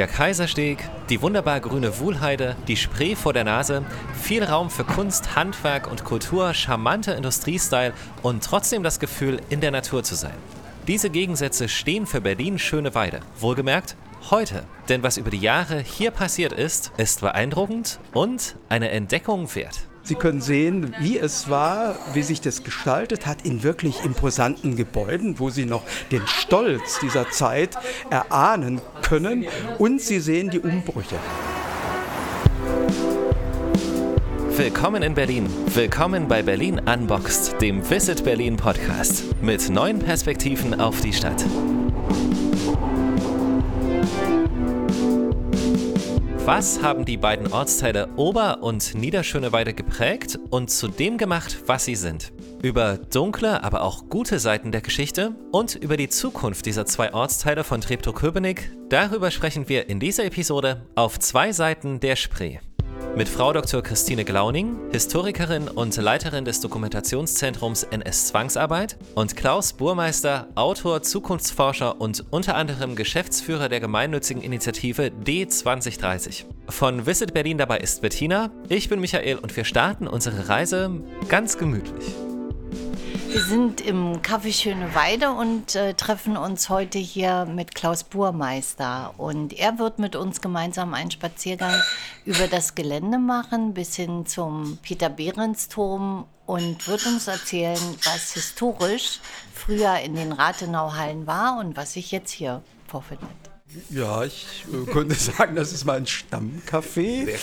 Der Kaisersteg, die wunderbar grüne Wuhlheide, die Spree vor der Nase, viel Raum für Kunst, Handwerk und Kultur, charmanter Industriestyle und trotzdem das Gefühl, in der Natur zu sein. Diese Gegensätze stehen für Berlin schöne Weide. Wohlgemerkt, heute. Denn was über die Jahre hier passiert ist, ist beeindruckend und eine Entdeckung wert. Sie können sehen, wie es war, wie sich das gestaltet hat in wirklich imposanten Gebäuden, wo Sie noch den Stolz dieser Zeit erahnen können und Sie sehen die Umbrüche. Willkommen in Berlin. Willkommen bei Berlin Unboxed, dem Visit Berlin Podcast mit neuen Perspektiven auf die Stadt. Was haben die beiden Ortsteile Ober- und Niederschöneweide geprägt und zu dem gemacht, was sie sind? Über dunkle, aber auch gute Seiten der Geschichte und über die Zukunft dieser zwei Ortsteile von Treptow-Köpenick, darüber sprechen wir in dieser Episode auf zwei Seiten der Spree mit Frau Dr. Christine Glauning, Historikerin und Leiterin des Dokumentationszentrums NS Zwangsarbeit, und Klaus Burmeister, Autor, Zukunftsforscher und unter anderem Geschäftsführer der gemeinnützigen Initiative D2030. Von Visit Berlin dabei ist Bettina, ich bin Michael und wir starten unsere Reise ganz gemütlich. Wir sind im Café Schöne Weide und äh, treffen uns heute hier mit Klaus Burmeister. Und er wird mit uns gemeinsam einen Spaziergang über das Gelände machen, bis hin zum Peter-Behrens-Turm und wird uns erzählen, was historisch früher in den Rathenau-Hallen war und was sich jetzt hier vorfindet. Ja, ich äh, könnte sagen, das ist mein Stammcafé.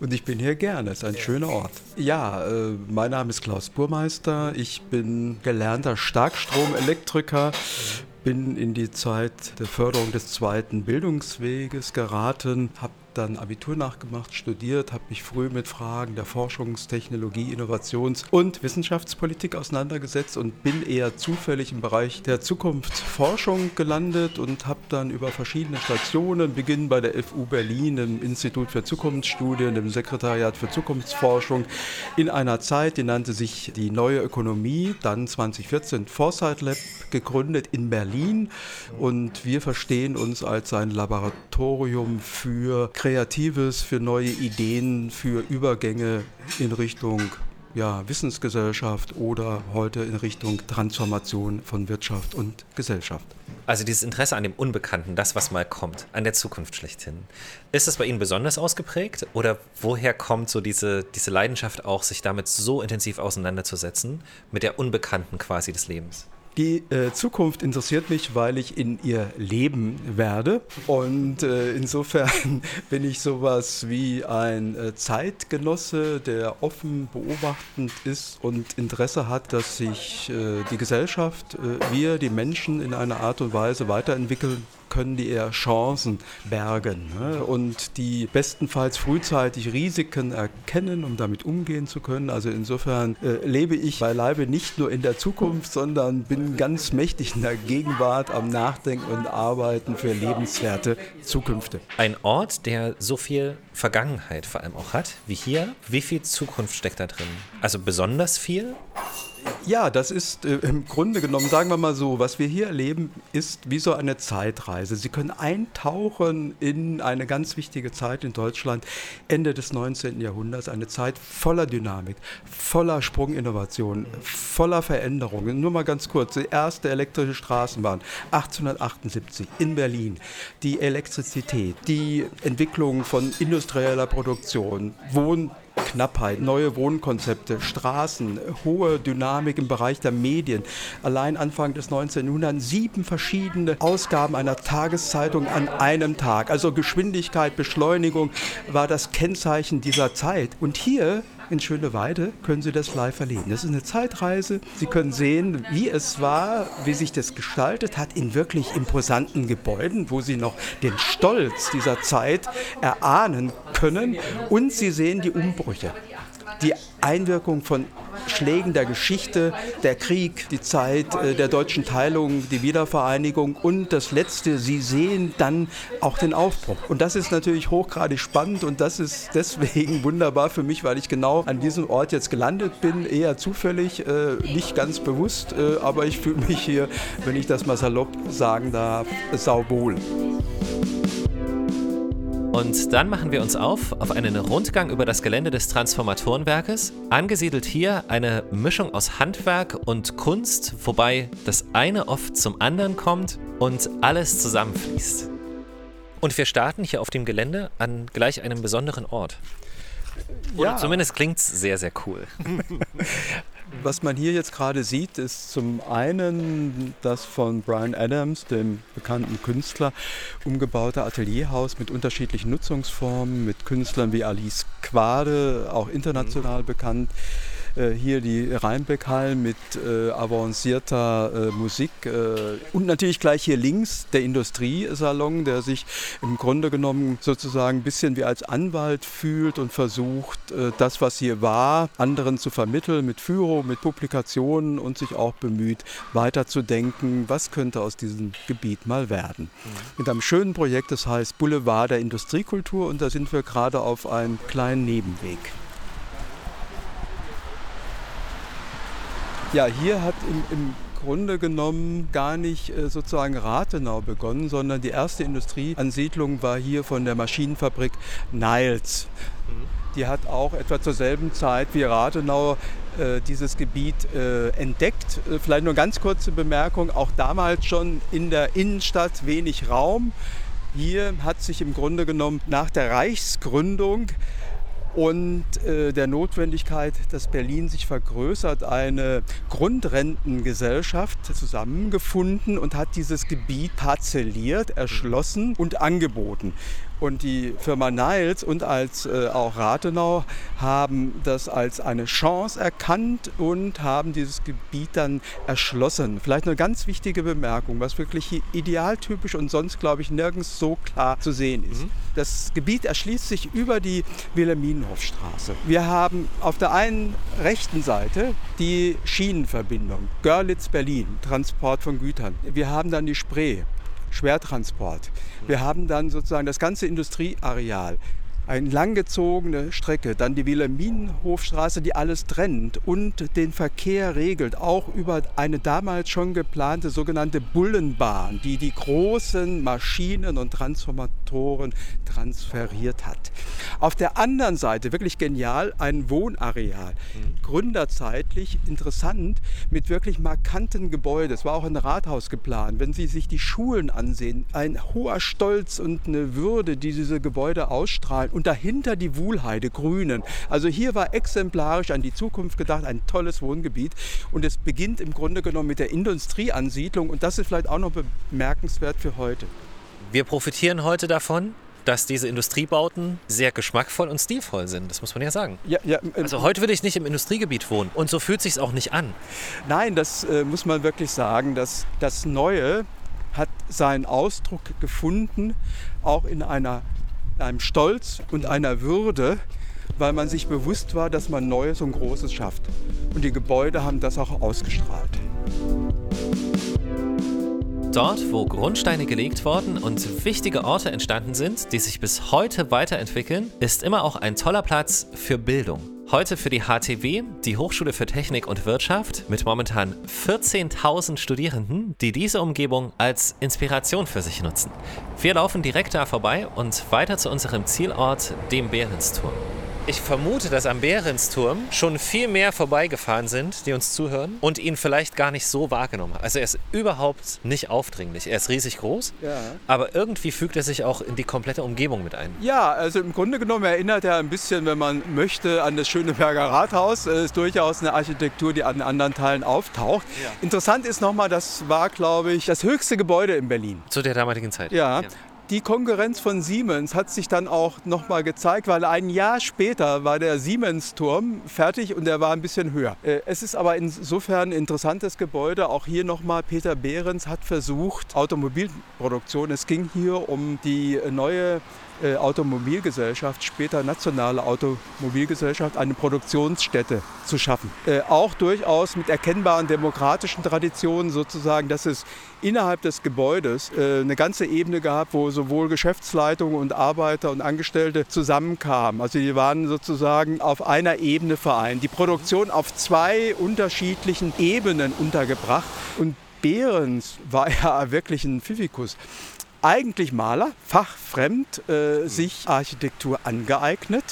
Und ich bin hier gerne, es ist ein schöner Ort. Ja, äh, mein Name ist Klaus Burmeister. Ich bin gelernter Starkstromelektriker, bin in die Zeit der Förderung des zweiten Bildungsweges geraten, habe dann Abitur nachgemacht, studiert, habe mich früh mit Fragen der Forschungstechnologie, Innovations- und Wissenschaftspolitik auseinandergesetzt und bin eher zufällig im Bereich der Zukunftsforschung gelandet und habe dann über verschiedene Stationen, beginnen bei der FU Berlin, im Institut für Zukunftsstudien, im Sekretariat für Zukunftsforschung, in einer Zeit, die nannte sich die neue Ökonomie, dann 2014 Foresight Lab gegründet in Berlin. Und wir verstehen uns als ein Laboratorium für Kreatives, für neue Ideen, für Übergänge in Richtung ja, Wissensgesellschaft oder heute in Richtung Transformation von Wirtschaft und Gesellschaft. Also dieses Interesse an dem Unbekannten, das, was mal kommt, an der Zukunft schlechthin. Ist das bei Ihnen besonders ausgeprägt oder woher kommt so diese, diese Leidenschaft auch, sich damit so intensiv auseinanderzusetzen, mit der Unbekannten quasi des Lebens? Die äh, Zukunft interessiert mich, weil ich in ihr leben werde. Und äh, insofern bin ich sowas wie ein äh, Zeitgenosse, der offen beobachtend ist und Interesse hat, dass sich äh, die Gesellschaft, äh, wir, die Menschen in einer Art und Weise weiterentwickeln können die eher Chancen bergen ne? und die bestenfalls frühzeitig Risiken erkennen, um damit umgehen zu können. Also insofern äh, lebe ich beileibe nicht nur in der Zukunft, sondern bin ganz mächtig in der Gegenwart am Nachdenken und Arbeiten für lebenswerte Zukünfte. Ein Ort, der so viel Vergangenheit vor allem auch hat, wie hier. Wie viel Zukunft steckt da drin? Also besonders viel? Ja, das ist äh, im Grunde genommen, sagen wir mal so, was wir hier erleben, ist wie so eine Zeitreise. Sie können eintauchen in eine ganz wichtige Zeit in Deutschland, Ende des 19. Jahrhunderts, eine Zeit voller Dynamik, voller Sprunginnovation, voller Veränderungen. Nur mal ganz kurz, die erste elektrische Straßenbahn 1878 in Berlin, die Elektrizität, die Entwicklung von industrieller Produktion, Wohn Knappheit, neue Wohnkonzepte, Straßen, hohe Dynamik im Bereich der Medien. Allein Anfang des 19. Jahrhunderts sieben verschiedene Ausgaben einer Tageszeitung an einem Tag. Also Geschwindigkeit, Beschleunigung war das Kennzeichen dieser Zeit. Und hier in Schöneweide können Sie das live erleben. Das ist eine Zeitreise. Sie können sehen, wie es war, wie sich das gestaltet hat in wirklich imposanten Gebäuden, wo Sie noch den Stolz dieser Zeit erahnen können. Und Sie sehen die Umbrüche die Einwirkung von Schlägen der Geschichte, der Krieg, die Zeit äh, der deutschen Teilung, die Wiedervereinigung und das Letzte, Sie sehen dann auch den Aufbruch. Und das ist natürlich hochgradig spannend und das ist deswegen wunderbar für mich, weil ich genau an diesem Ort jetzt gelandet bin, eher zufällig, äh, nicht ganz bewusst, äh, aber ich fühle mich hier, wenn ich das mal salopp sagen darf, sauwohl. Und dann machen wir uns auf auf einen Rundgang über das Gelände des Transformatorenwerkes. Angesiedelt hier eine Mischung aus Handwerk und Kunst, wobei das eine oft zum anderen kommt und alles zusammenfließt. Und wir starten hier auf dem Gelände an gleich einem besonderen Ort. Oder Ja. zumindest klingt es sehr, sehr cool. Was man hier jetzt gerade sieht, ist zum einen das von Brian Adams, dem bekannten Künstler, umgebaute Atelierhaus mit unterschiedlichen Nutzungsformen, mit Künstlern wie Alice Quade, auch international bekannt. Äh, Hier die Rheinbeck-Hallen mit äh, avancierter äh, Musik und natürlich gleich hier links der Industriesalon, der sich im Grunde genommen sozusagen ein bisschen wie als Anwalt fühlt und versucht, das, was hier war, anderen zu vermitteln mit Führung, mit Publikationen und sich auch bemüht, weiterzudenken, was könnte aus diesem Gebiet mal werden. Mit einem schönen Projekt, das heißt Boulevard der Industriekultur und da sind wir gerade auf einem kleinen Nebenweg. Ja, hier hat im, im Grunde genommen gar nicht äh, sozusagen Rathenau begonnen, sondern die erste Industrieansiedlung war hier von der Maschinenfabrik Niles. Die hat auch etwa zur selben Zeit wie Rathenau äh, dieses Gebiet äh, entdeckt. Äh, vielleicht nur ganz kurze Bemerkung, auch damals schon in der Innenstadt wenig Raum. Hier hat sich im Grunde genommen nach der Reichsgründung und äh, der Notwendigkeit, dass Berlin sich vergrößert, eine Grundrentengesellschaft zusammengefunden und hat dieses Gebiet parzelliert, erschlossen und angeboten. Und die Firma Niles und als äh, auch Rathenau haben das als eine Chance erkannt und haben dieses Gebiet dann erschlossen. Vielleicht eine ganz wichtige Bemerkung, was wirklich idealtypisch und sonst, glaube ich, nirgends so klar zu sehen ist. Das Gebiet erschließt sich über die Wilhelminenhofstraße. Wir haben auf der einen rechten Seite die Schienenverbindung Görlitz-Berlin, Transport von Gütern. Wir haben dann die Spree, Schwertransport. Wir haben dann sozusagen das ganze Industrieareal. Eine langgezogene Strecke, dann die Wilhelminenhofstraße, die alles trennt und den Verkehr regelt, auch über eine damals schon geplante sogenannte Bullenbahn, die die großen Maschinen und Transformatoren transferiert hat. Auf der anderen Seite, wirklich genial, ein Wohnareal, gründerzeitlich interessant, mit wirklich markanten Gebäuden. Es war auch ein Rathaus geplant. Wenn Sie sich die Schulen ansehen, ein hoher Stolz und eine Würde, die diese Gebäude ausstrahlen und dahinter die Wuhlheide, Grünen. Also hier war exemplarisch an die Zukunft gedacht, ein tolles Wohngebiet. Und es beginnt im Grunde genommen mit der Industrieansiedlung und das ist vielleicht auch noch bemerkenswert für heute. Wir profitieren heute davon, dass diese Industriebauten sehr geschmackvoll und stilvoll sind. Das muss man ja sagen. Ja, ja, äh, Also heute würde ich nicht im Industriegebiet wohnen und so fühlt sich auch nicht an. Nein, das äh, muss man wirklich sagen. dass das Neue hat seinen Ausdruck gefunden, auch in einer, einem Stolz und einer Würde, weil man sich bewusst war, dass man Neues und Großes schafft. Und die Gebäude haben das auch ausgestrahlt. Dort, wo Grundsteine gelegt worden und wichtige Orte entstanden sind, die sich bis heute weiterentwickeln, ist immer auch ein toller Platz für Bildung. Heute für die HTW, die Hochschule für Technik und Wirtschaft, mit momentan 14.000 Studierenden, die diese Umgebung als Inspiration für sich nutzen. Wir laufen direkt da vorbei und weiter zu unserem Zielort, dem Behrensturm. Ich vermute, dass am Behrensturm schon viel mehr vorbeigefahren sind, die uns zuhören und ihn vielleicht gar nicht so wahrgenommen haben. Also er ist überhaupt nicht aufdringlich. Er ist riesig groß, Ja. aber irgendwie fügt er sich auch in die komplette Umgebung mit ein. Ja, also im Grunde genommen erinnert er ein bisschen, wenn man möchte, an das Schöneberger Rathaus. Es ist durchaus eine Architektur, die an anderen Teilen auftaucht. Interessant ist nochmal, das war, glaube ich, das höchste Gebäude in Berlin. Zu der damaligen Zeit. Ja. Die Konkurrenz von Siemens hat sich dann auch nochmal gezeigt, weil ein Jahr später war der Siemens-Turm fertig und der war ein bisschen höher. Äh, Es ist aber insofern ein interessantes Gebäude. Auch hier nochmal, Peter Behrens hat versucht, Automobilproduktion. Es ging hier um die neue äh, Automobilgesellschaft, später nationale Automobilgesellschaft, eine Produktionsstätte zu schaffen. Äh, auch durchaus mit erkennbaren demokratischen Traditionen sozusagen, dass es innerhalb des Gebäudes äh, eine ganze Ebene gab, wo sowohl Geschäftsleitung und Arbeiter und Angestellte zusammenkamen. Also die waren sozusagen auf einer Ebene vereint. Die Produktion auf zwei unterschiedlichen Ebenen untergebracht. Und Behrens war ja wirklich ein Pfiffikus. Eigentlich Maler, fachfremd, äh, sich Architektur angeeignet.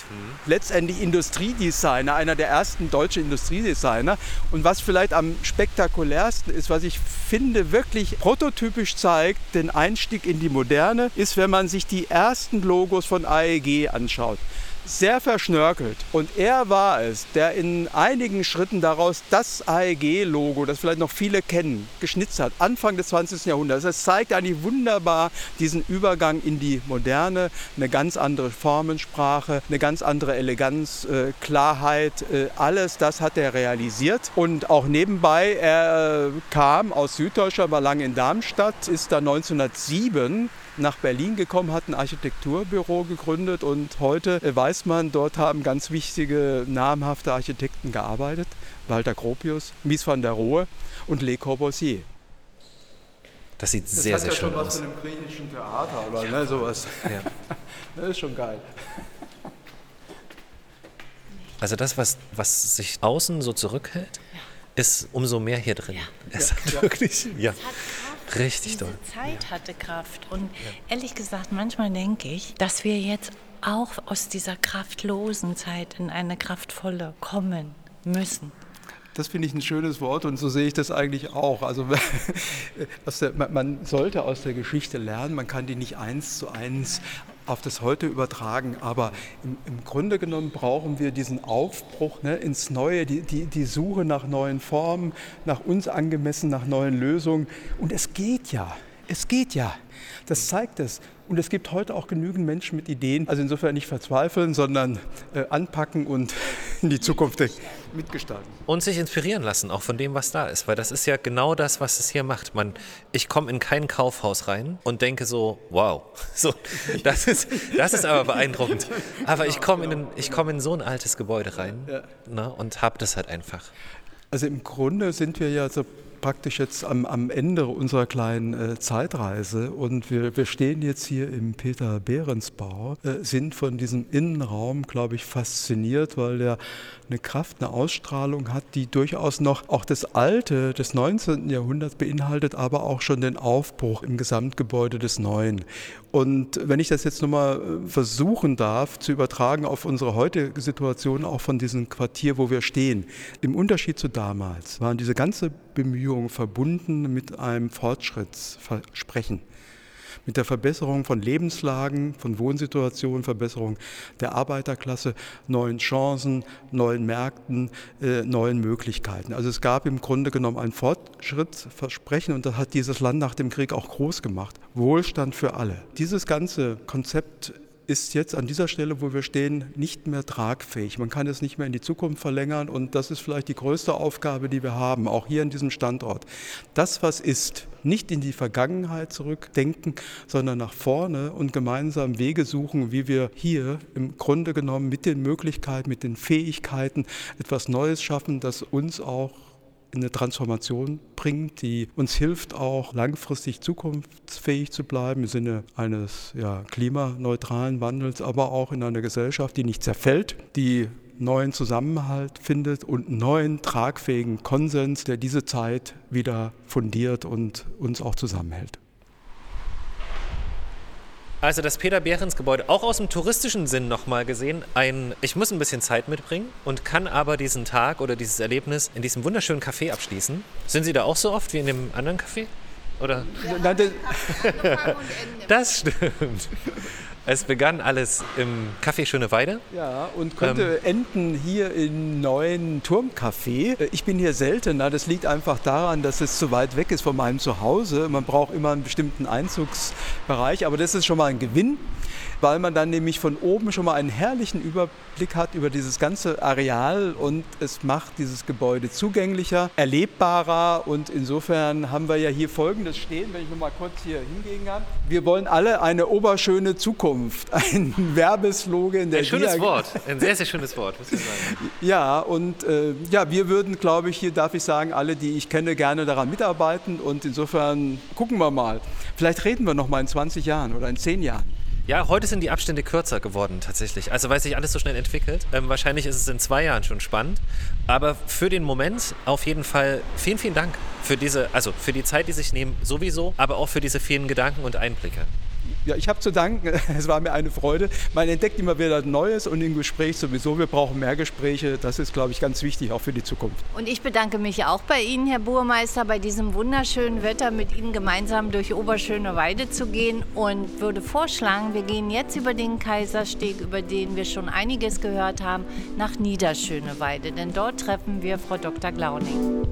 Letztendlich Industriedesigner, einer der ersten deutschen Industriedesigner. Und was vielleicht am spektakulärsten ist, was ich finde, wirklich prototypisch zeigt, den Einstieg in die Moderne, ist, wenn man sich die ersten Logos von AEG anschaut sehr verschnörkelt. Und er war es, der in einigen Schritten daraus das AEG-Logo, das vielleicht noch viele kennen, geschnitzt hat, Anfang des 20. Jahrhunderts. Es zeigt eigentlich wunderbar diesen Übergang in die Moderne, eine ganz andere Formensprache, eine ganz andere Eleganz, äh, Klarheit, äh, alles das hat er realisiert. Und auch nebenbei, er kam aus Süddeutschland, war lange in Darmstadt, ist dann 1907 nach Berlin gekommen, hat ein Architekturbüro gegründet und heute weiß man, dort haben ganz wichtige, namhafte Architekten gearbeitet. Walter Gropius, Mies van der Rohe und Le Corbusier. Das sieht das sehr, sehr ja schön aus. Das hat ja schon was von einem griechischen Theater oder ne, sowas. Ja. Das ist schon geil. Also das, was, was sich außen so zurückhält, ist umso mehr hier drin. Ja. Es ja. hat wirklich, ja. Richtig Diese toll. Zeit hatte Kraft. Und ehrlich gesagt, manchmal denke ich, dass wir jetzt auch aus dieser kraftlosen Zeit in eine kraftvolle kommen müssen. Das finde ich ein schönes Wort und so sehe ich das eigentlich auch. Also der, man sollte aus der Geschichte lernen, man kann die nicht eins zu eins auf das Heute übertragen. Aber im, im Grunde genommen brauchen wir diesen Aufbruch ne, ins Neue, die, die, die Suche nach neuen Formen, nach uns angemessen, nach neuen Lösungen. Und es geht ja. Es geht ja. Das zeigt es. Und es gibt heute auch genügend Menschen mit Ideen. Also insofern nicht verzweifeln, sondern äh, anpacken und in die Zukunft mitgestalten. Und sich inspirieren lassen, auch von dem, was da ist. Weil das ist ja genau das, was es hier macht. Man, ich komme in kein Kaufhaus rein und denke so, wow, so, das, ist, das ist aber beeindruckend. Aber ich komme in, komm in so ein altes Gebäude rein ja. ne, und habe das halt einfach. Also im Grunde sind wir ja so praktisch jetzt am, am Ende unserer kleinen äh, Zeitreise und wir, wir stehen jetzt hier im Peter Behrensbau, äh, sind von diesem Innenraum, glaube ich, fasziniert, weil der eine Kraft, eine Ausstrahlung hat, die durchaus noch auch das Alte des 19. Jahrhunderts beinhaltet, aber auch schon den Aufbruch im Gesamtgebäude des Neuen. Und wenn ich das jetzt nochmal äh, versuchen darf zu übertragen auf unsere heutige Situation, auch von diesem Quartier, wo wir stehen, im Unterschied zu damals waren diese ganze Bemühungen verbunden mit einem Fortschrittsversprechen mit der Verbesserung von Lebenslagen, von Wohnsituationen, Verbesserung der Arbeiterklasse, neuen Chancen, neuen Märkten, äh, neuen Möglichkeiten. Also es gab im Grunde genommen ein Fortschrittsversprechen und das hat dieses Land nach dem Krieg auch groß gemacht. Wohlstand für alle. Dieses ganze Konzept ist jetzt an dieser Stelle, wo wir stehen, nicht mehr tragfähig. Man kann es nicht mehr in die Zukunft verlängern und das ist vielleicht die größte Aufgabe, die wir haben, auch hier an diesem Standort. Das, was ist, nicht in die Vergangenheit zurückdenken, sondern nach vorne und gemeinsam Wege suchen, wie wir hier im Grunde genommen mit den Möglichkeiten, mit den Fähigkeiten etwas Neues schaffen, das uns auch eine Transformation bringt, die uns hilft, auch langfristig zukunftsfähig zu bleiben im Sinne eines ja, klimaneutralen Wandels, aber auch in einer Gesellschaft, die nicht zerfällt, die neuen Zusammenhalt findet und neuen tragfähigen Konsens, der diese Zeit wieder fundiert und uns auch zusammenhält. Also das Peter-Behrens-Gebäude, auch aus dem touristischen Sinn nochmal gesehen, ein, ich muss ein bisschen Zeit mitbringen und kann aber diesen Tag oder dieses Erlebnis in diesem wunderschönen Café abschließen. Sind Sie da auch so oft wie in dem anderen Café? Oder? Ja, das stimmt. Es begann alles im Café Schöne Weide. Ja, und könnte ähm, enden hier im neuen Turmcafé. Ich bin hier seltener. Das liegt einfach daran, dass es zu weit weg ist von meinem Zuhause. Man braucht immer einen bestimmten Einzugsbereich, aber das ist schon mal ein Gewinn weil man dann nämlich von oben schon mal einen herrlichen Überblick hat über dieses ganze Areal und es macht dieses Gebäude zugänglicher, erlebbarer und insofern haben wir ja hier Folgendes stehen, wenn ich noch mal kurz hier hingehen kann. Wir wollen alle eine oberschöne Zukunft, ein Werbeslogan. Der ein schönes Wort, ein sehr, sehr schönes Wort, muss ich sagen. Ja, und äh, ja, wir würden, glaube ich, hier darf ich sagen, alle, die ich kenne, gerne daran mitarbeiten und insofern gucken wir mal. Vielleicht reden wir noch mal in 20 Jahren oder in 10 Jahren. Ja, heute sind die Abstände kürzer geworden tatsächlich. Also weil sich alles so schnell entwickelt. Ähm, wahrscheinlich ist es in zwei Jahren schon spannend. Aber für den Moment auf jeden Fall vielen, vielen Dank für diese, also für die Zeit, die sich nehmen, sowieso, aber auch für diese vielen Gedanken und Einblicke. Ja, ich habe zu danken. Es war mir eine Freude. Man entdeckt immer wieder Neues und im Gespräch sowieso. Wir brauchen mehr Gespräche. Das ist, glaube ich, ganz wichtig, auch für die Zukunft. Und ich bedanke mich auch bei Ihnen, Herr Burmeister, bei diesem wunderschönen Wetter mit Ihnen gemeinsam durch Oberschöne Weide zu gehen und würde vorschlagen, wir gehen jetzt über den Kaisersteg, über den wir schon einiges gehört haben, nach Niederschöneweide. Denn dort treffen wir Frau Dr. Glauning.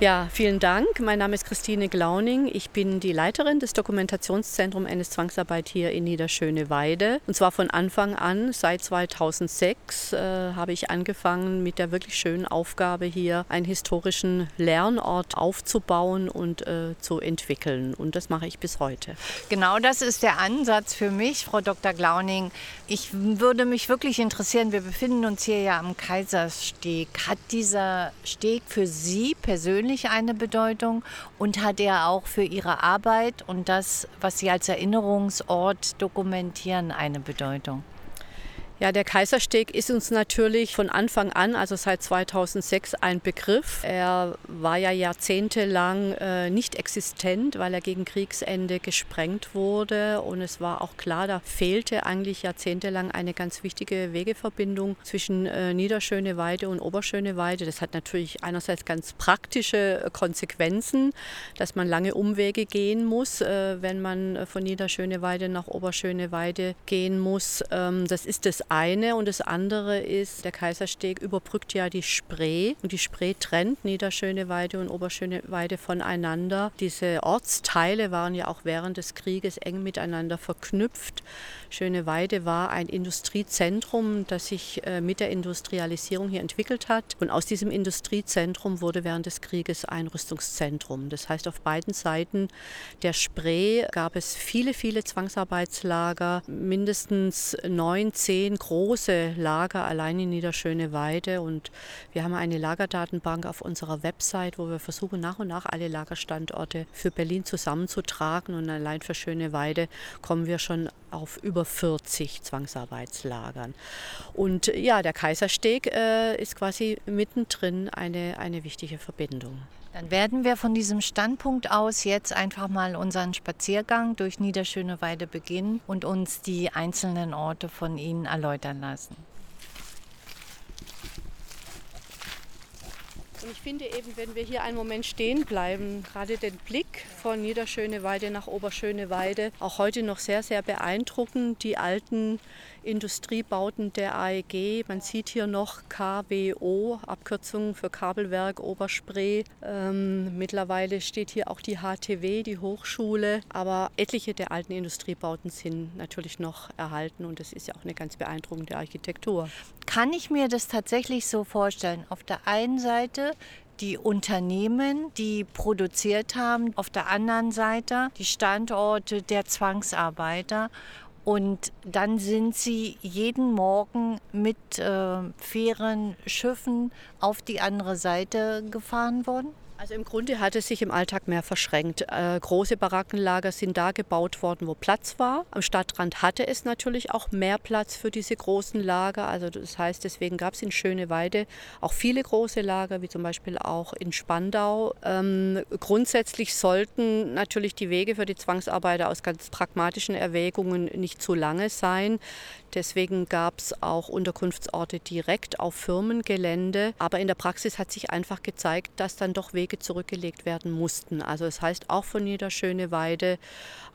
Ja, vielen Dank. Mein Name ist Christine Glauning. Ich bin die Leiterin des Dokumentationszentrums NS Zwangsarbeit hier in Niederschöneweide. Und zwar von Anfang an, seit 2006, äh, habe ich angefangen mit der wirklich schönen Aufgabe hier einen historischen Lernort aufzubauen und äh, zu entwickeln. Und das mache ich bis heute. Genau das ist der Ansatz für mich, Frau Dr. Glauning. Ich würde mich wirklich interessieren, wir befinden uns hier ja am Kaisersteg. Hat dieser Steg für Sie persönlich persönlich eine Bedeutung und hat er auch für Ihre Arbeit und das, was Sie als Erinnerungsort dokumentieren, eine Bedeutung? Ja, der Kaisersteg ist uns natürlich von Anfang an, also seit 2006, ein Begriff. Er war ja jahrzehntelang äh, nicht existent, weil er gegen Kriegsende gesprengt wurde. Und es war auch klar, da fehlte eigentlich jahrzehntelang eine ganz wichtige Wegeverbindung zwischen äh, Niederschöneweide und Oberschöneweide. Das hat natürlich einerseits ganz praktische äh, Konsequenzen, dass man lange Umwege gehen muss, äh, wenn man von Niederschöneweide nach Oberschöneweide gehen muss. Ähm, das ist das eine und das andere ist, der Kaisersteg überbrückt ja die Spree und die Spree trennt Niederschöneweide und Oberschöneweide voneinander. Diese Ortsteile waren ja auch während des Krieges eng miteinander verknüpft. Schöneweide war ein Industriezentrum, das sich äh, mit der Industrialisierung hier entwickelt hat. Und aus diesem Industriezentrum wurde während des Krieges ein Rüstungszentrum. Das heißt, auf beiden Seiten der Spree gab es viele, viele Zwangsarbeitslager, mindestens neun, zehn große Lager allein in Niederschöneweide. Und wir haben eine Lagerdatenbank auf unserer Website, wo wir versuchen, nach und nach alle Lagerstandorte für Berlin zusammenzutragen. Und allein für Schöneweide kommen wir schon auf über 40 Zwangsarbeitslagern. Und ja, der Kaisersteg äh, ist quasi mittendrin eine, eine wichtige Verbindung. Dann werden wir von diesem Standpunkt aus jetzt einfach mal unseren Spaziergang durch Niederschöneweide beginnen und uns die einzelnen Orte von Ihnen erläutern lassen. Und ich finde eben, wenn wir hier einen Moment stehen bleiben, gerade den Blick von Niederschöneweide nach Oberschöneweide, auch heute noch sehr, sehr beeindruckend. Die alten Industriebauten der AEG. Man sieht hier noch KWO, Abkürzung für Kabelwerk Oberspree. Ähm, mittlerweile steht hier auch die HTW, die Hochschule. Aber etliche der alten Industriebauten sind natürlich noch erhalten und das ist ja auch eine ganz beeindruckende Architektur. Kann ich mir das tatsächlich so vorstellen? Auf der einen Seite die Unternehmen, die produziert haben, auf der anderen Seite die Standorte der Zwangsarbeiter. Und dann sind sie jeden Morgen mit äh, Fähren, Schiffen auf die andere Seite gefahren worden? Also im Grunde hat es sich im Alltag mehr verschränkt. Äh, große Barackenlager sind da gebaut worden, wo Platz war. Am Stadtrand hatte es natürlich auch mehr Platz für diese großen Lager. Also das heißt, deswegen gab es in Schöneweide auch viele große Lager, wie zum Beispiel auch in Spandau. Ähm, grundsätzlich sollten natürlich die Wege für die Zwangsarbeiter aus ganz pragmatischen Erwägungen nicht zu lange sein. Deswegen gab es auch Unterkunftsorte direkt auf Firmengelände. Aber in der Praxis hat sich einfach gezeigt, dass dann doch Wege zurückgelegt werden mussten. Also es das heißt auch von Niederschöneweide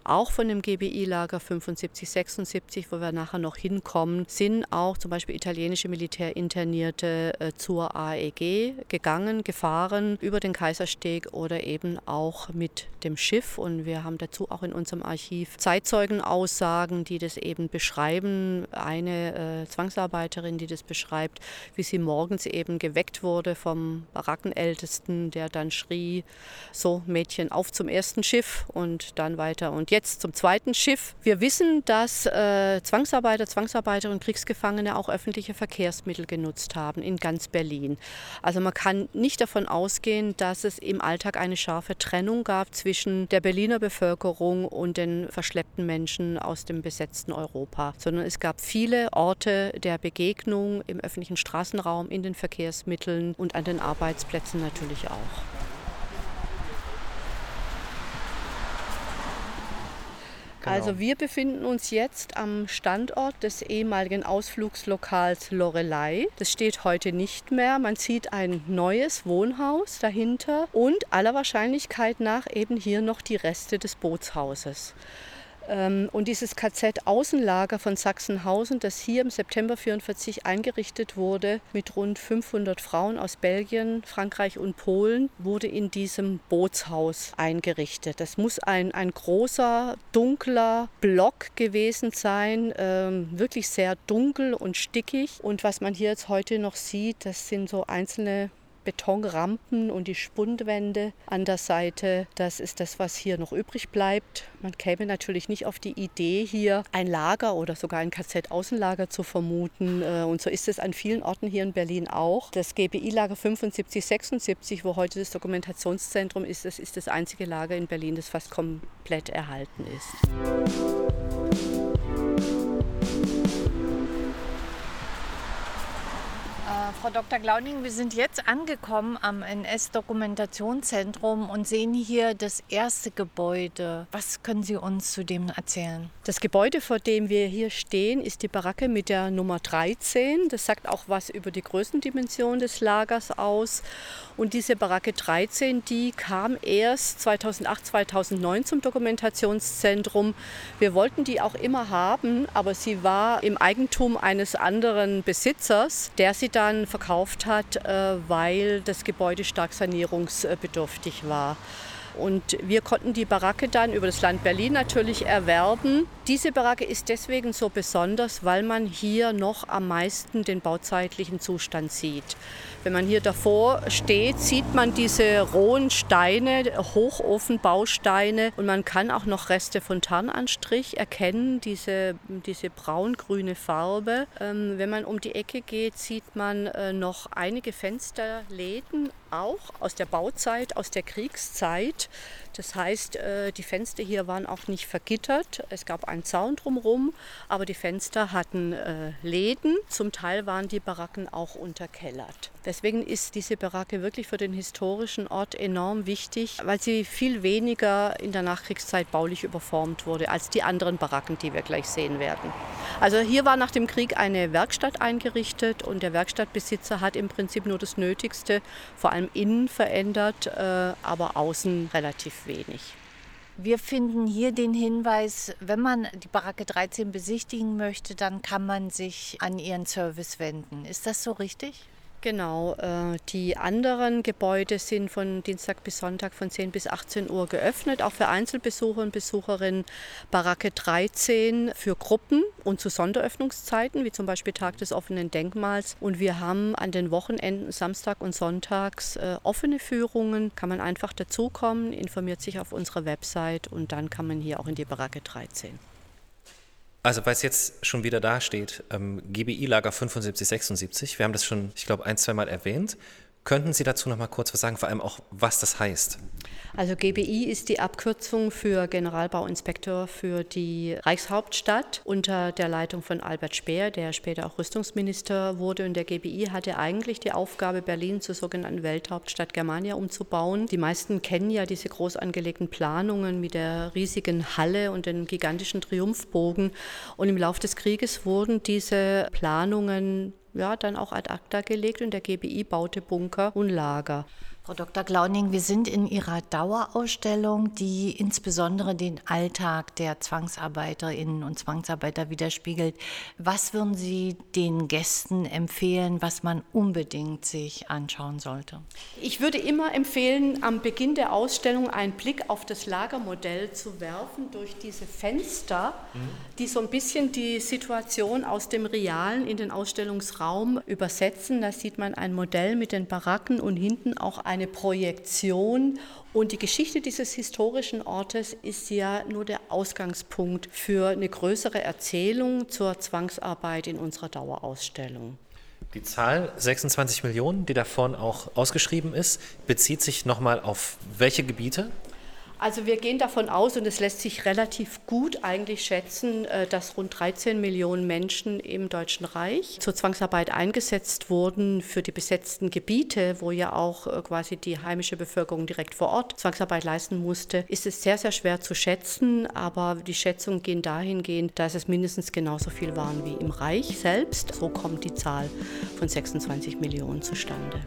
auch von dem GBI-Lager 75, 76, wo wir nachher noch hinkommen, sind auch zum Beispiel italienische Militärinternierte äh, zur AEG gegangen, gefahren über den Kaisersteg oder eben auch mit dem Schiff. Und wir haben dazu auch in unserem Archiv Zeitzeugenaussagen, die das eben beschreiben. Eine äh, Zwangsarbeiterin, die das beschreibt, wie sie morgens eben geweckt wurde vom Barackenältesten, der dann dann schrie, so Mädchen auf zum ersten Schiff und dann weiter und jetzt zum zweiten Schiff. Wir wissen, dass äh, Zwangsarbeiter, Zwangsarbeiterinnen Kriegsgefangene auch öffentliche Verkehrsmittel genutzt haben in ganz Berlin. Also man kann nicht davon ausgehen, dass es im Alltag eine scharfe Trennung gab zwischen der Berliner Bevölkerung und den verschleppten Menschen aus dem besetzten Europa, sondern es gab viele Orte der Begegnung im öffentlichen Straßenraum, in den Verkehrsmitteln und an den Arbeitsplätzen natürlich auch. Genau. Also wir befinden uns jetzt am Standort des ehemaligen Ausflugslokals Lorelei. Das steht heute nicht mehr. Man sieht ein neues Wohnhaus dahinter und aller Wahrscheinlichkeit nach eben hier noch die Reste des Bootshauses. Ähm, und dieses KZ Außenlager von Sachsenhausen, das hier im September 1944 eingerichtet wurde, mit rund 500 Frauen aus Belgien, Frankreich und Polen, wurde in diesem Bootshaus eingerichtet. Das muss ein, ein großer, dunkler Block gewesen sein, ähm, wirklich sehr dunkel und stickig. Und was man hier jetzt heute noch sieht, das sind so einzelne Betonrampen und die Spundwände an der Seite. Das ist das, was hier noch übrig bleibt. Man käme natürlich nicht auf die Idee, hier ein Lager oder sogar ein KZ-Außenlager zu vermuten. Äh, und so ist es an vielen Orten hier in Berlin auch. Das GBI-Lager 7576, wo heute das Dokumentationszentrum ist, das ist das einzige Lager in Berlin, das fast komplett erhalten ist. Frau Dr. Glauning, wir sind jetzt angekommen am NS-Dokumentationszentrum und sehen hier das erste Gebäude. Was können Sie uns zu dem erzählen? Das Gebäude, vor dem wir hier stehen, ist die Baracke mit der Nummer 13. Das sagt auch was über die Größendimension des Lagers aus. Und diese Baracke 13, die kam erst 2008, 2009 zum Dokumentationszentrum. Wir wollten die auch immer haben, aber sie war im Eigentum eines anderen Besitzers, der sie dann verkauft hat, äh, weil das Gebäude stark sanierungsbedürftig war. Und wir konnten die Baracke dann über das Land Berlin natürlich erwerben. Diese Baracke ist deswegen so besonders, weil man hier noch am meisten den bauzeitlichen Zustand sieht. Wenn man hier davor steht, sieht man diese rohen Steine, Hochofenbausteine und man kann auch noch Reste von Tarnanstrich erkennen, diese, diese braun-grüne Farbe. Ähm, wenn man um die Ecke geht, sieht man äh, noch einige Fensterläden, auch aus der Bauzeit, aus der Kriegszeit. Das heißt, äh, die Fenster hier waren auch nicht vergittert. Es gab einen Zaun drumherum, aber die Fenster hatten äh, Läden. Zum Teil waren die Baracken auch unterkellert. Deswegen ist diese Baracke wirklich für den historischen Ort enorm wichtig, weil sie viel weniger in der Nachkriegszeit baulich überformt wurde als die anderen Baracken, die wir gleich sehen werden. Also hier war nach dem Krieg eine Werkstatt eingerichtet und der Werkstattbesitzer hat im Prinzip nur das Nötigste, vor allem innen verändert, äh, aber außen relativ wenig. Wir finden hier den Hinweis, wenn man die Baracke 13 besichtigen möchte, dann kann man sich an Ihren Service wenden. Ist das so richtig? Genau, äh, die anderen Gebäude sind von Dienstag bis Sonntag von 10 bis 18 Uhr geöffnet, auch für Einzelbesucher und Besucherinnen. Baracke 13 für Gruppen und zu Sonderöffnungszeiten, wie zum Beispiel Tag des offenen Denkmals. Und wir haben an den Wochenenden, Samstag und Sonntags, äh, offene Führungen. Kann man einfach dazukommen, informiert sich auf unserer Website und dann kann man hier auch in die Baracke 13. Also weil es jetzt schon wieder da steht, ähm, GBI-Lager 7576, wir haben das schon, ich glaube, ein, zwei Mal erwähnt. Könnten Sie dazu noch mal kurz was sagen, vor allem auch, was das heißt? Also GBI ist die Abkürzung für Generalbauinspektor für die Reichshauptstadt unter der Leitung von Albert Speer, der später auch Rüstungsminister wurde. Und der GBI hatte eigentlich die Aufgabe, Berlin zur sogenannten Welthauptstadt Germania umzubauen. Die meisten kennen ja diese groß angelegten Planungen mit der riesigen Halle und den gigantischen Triumphbogen. Und im Laufe des Krieges wurden diese Planungen ja, dann auch ad acta gelegt und der GBI baute Bunker und Lager. Frau Dr. Glauning, wir sind in Ihrer Dauerausstellung, die insbesondere den Alltag der Zwangsarbeiterinnen und Zwangsarbeiter widerspiegelt. Was würden Sie den Gästen empfehlen, was man unbedingt sich anschauen sollte? Ich würde immer empfehlen, am Beginn der Ausstellung einen Blick auf das Lagermodell zu werfen durch diese Fenster, mhm. Die so ein bisschen die Situation aus dem Realen in den Ausstellungsraum übersetzen. Da sieht man ein Modell mit den Baracken und hinten auch ein eine Projektion und die Geschichte dieses historischen Ortes ist ja nur der Ausgangspunkt für eine größere Erzählung zur Zwangsarbeit in unserer Dauerausstellung. Die Zahl 26 Millionen, die davon auch ausgeschrieben ist, bezieht sich nochmal auf welche Gebiete? Also wir gehen davon aus, und es lässt sich relativ gut eigentlich schätzen, äh, dass rund 13 Millionen Menschen im Deutschen Reich zur Zwangsarbeit eingesetzt wurden für die besetzten Gebiete, wo ja auch äh, quasi die heimische Bevölkerung direkt vor Ort Zwangsarbeit leisten musste, ist es sehr, sehr schwer zu schätzen, aber die Schätzungen gehen dahingehend, dass es mindestens genauso viel waren wie im Reich selbst. So kommt die Zahl von 26 Millionen zustande.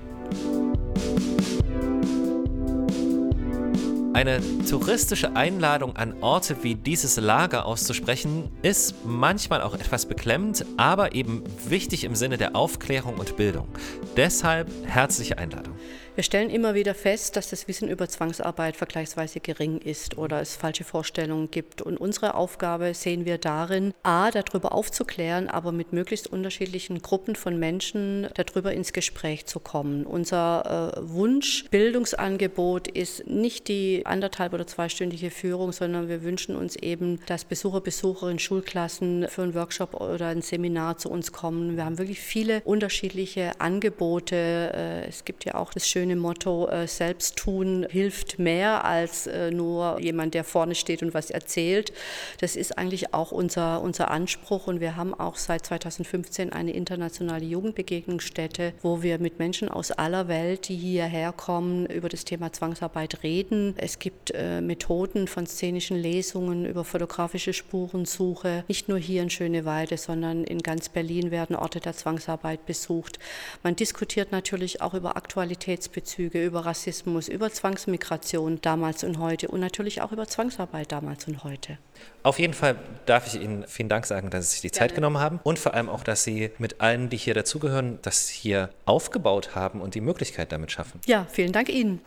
Eine touristische Einladung an Orte wie dieses Lager auszusprechen, ist manchmal auch etwas beklemmend, aber eben wichtig im Sinne der Aufklärung und Bildung. Deshalb herzliche Einladung. Wir stellen immer wieder fest, dass das Wissen über Zwangsarbeit vergleichsweise gering ist oder es falsche Vorstellungen gibt. Und unsere Aufgabe sehen wir darin, a, darüber aufzuklären, aber mit möglichst unterschiedlichen Gruppen von Menschen darüber ins Gespräch zu kommen. Unser äh, Wunsch, Bildungsangebot ist nicht die anderthalb oder zweistündige Führung, sondern wir wünschen uns eben, dass Besucher, Besucherinnen, Schulklassen für einen Workshop oder ein Seminar zu uns kommen. Wir haben wirklich viele unterschiedliche Angebote. Äh, es gibt ja auch das schöne schöne Motto, äh, selbst tun hilft mehr als äh, nur jemand, der vorne steht und was erzählt. Das ist eigentlich auch unser, unser Anspruch und wir haben auch seit 2015 eine internationale Jugendbegegnungsstätte, wo wir mit Menschen aus aller Welt, die hierher kommen, über das Thema Zwangsarbeit reden. Es gibt äh, Methoden von szenischen Lesungen über fotografische Spurensuche, nicht nur hier in Schöneweide, sondern in ganz Berlin werden Orte der Zwangsarbeit besucht. Man diskutiert natürlich auch über Aktualitätsbezüge Rechtsbezüge, über Rassismus, über Zwangsmigration damals und heute und natürlich auch über Zwangsarbeit damals und heute. Auf jeden Fall darf ich Ihnen vielen Dank sagen, dass Sie sich die Gerne. Zeit genommen haben und vor allem auch, dass Sie mit allen, die hier dazugehören, das hier aufgebaut haben und die Möglichkeit damit schaffen. Ja, vielen Dank Ihnen.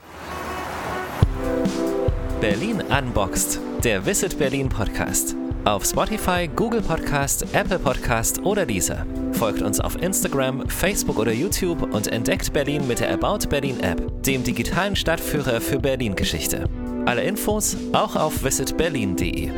Berlin Unboxed, der Visit Berlin Podcast. Auf Spotify, Google Podcast, Apple Podcast oder dieser. Folgt uns auf Instagram, Facebook oder YouTube und entdeckt Berlin mit der About Berlin App, dem digitalen Stadtführer für Berlin-Geschichte. Alle Infos auch auf visitberlin.de.